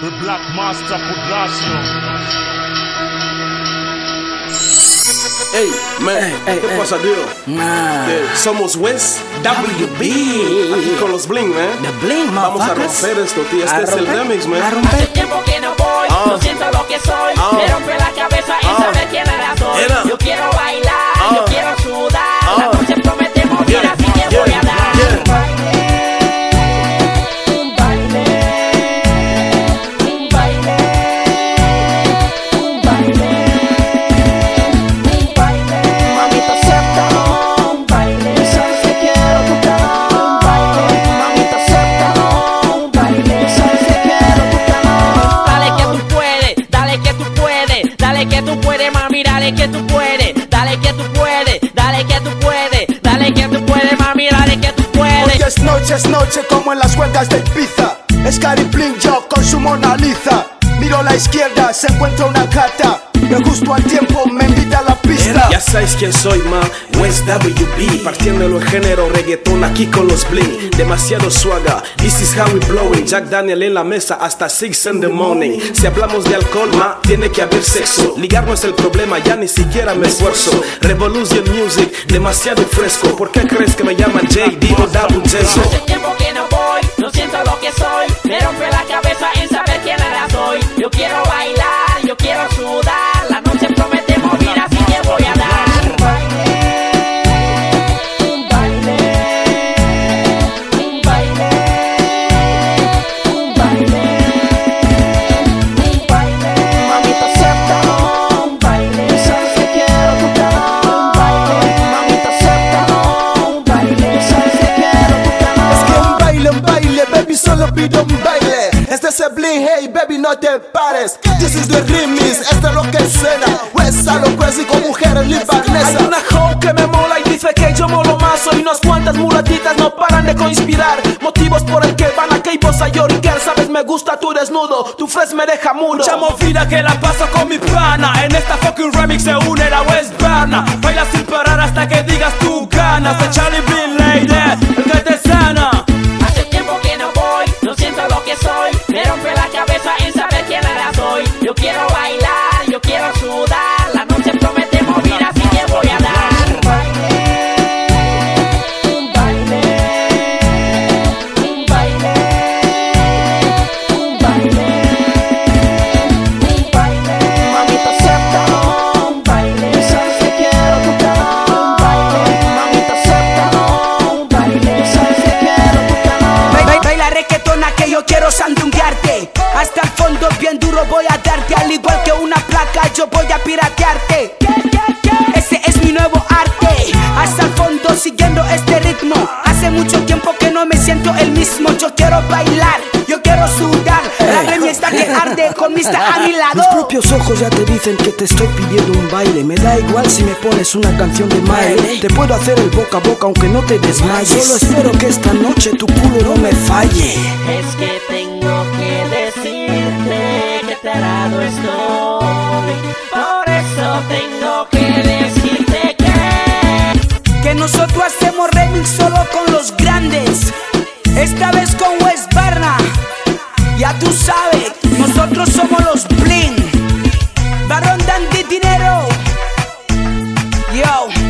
The Black Master Production. Ey, man, Ey, ¿qué ey, pasa, tío? Nah. Eh, somos West WB. Aquí con los Bling, man. The Bling, Vamos a romper esto, tío. Este A es el remix, A man. Hace romper. tiempo que no voy, Ah. no siento lo que soy. Ah. Me rompe la cabeza en Ah. saber quién era soy. Dale que tú puedes, dale que tú puedes, dale que tú puedes, mami, dale que tú Hoy puedes. es noche, es noche como en las huelgas de Ibiza Es Cari Bling yo con su Mona Lisa Miro a la izquierda, se encuentra una gata. Me justo al tiempo, me invita a la Ya sabéis quién soy, ma. West WB. Partiendo el género reggaetón aquí con los Bling. Demasiado suaga. This is how we blowing. Jack Daniel en la mesa hasta 6 in the morning. Si hablamos de alcohol, ma, tiene que haber sexo. Ligar no es el problema, ya ni siquiera me esfuerzo. Revolution Music, demasiado fresco. ¿Por qué crees que me llaman JD o Double? Hace tiempo que no voy, no siento lo que soy, me rompe la baby solo pido un baile. Este es el Bling, hey baby no te pares. This is the remix, esto es lo que suena. West a lo crazy con mujeres libanesas Hay una hoe que me mola y dice que yo molo más. Soy unas cuantas mulatitas no paran de conspirar. Motivos por el que van a que vos a lloriquear. Sabes me gusta tu desnudo, tu fresh me deja mudo. Mucha movida que la paso con mi pana. En esta fucking remix se une la West Berna. Baila sin parar hasta que digas tú ganas. De Charlie que soy. Me yo quiero sandunguearte. Hasta el fondo bien duro voy a darte. Al igual que una placa yo voy a piratearte. Ese es mi nuevo arte. Hasta el fondo siguiendo este ritmo. Hace mucho tiempo que no me siento el mismo. Yo quiero bailar, yo quiero sudar Que arde con mi a mi lado Mis propios ojos ya te dicen que te estoy pidiendo un baile. Me da igual si me pones una canción de Miley. Te puedo hacer el boca a boca aunque no te desmayes. Solo espero que esta noche tu culo no me falle. Es que Yo.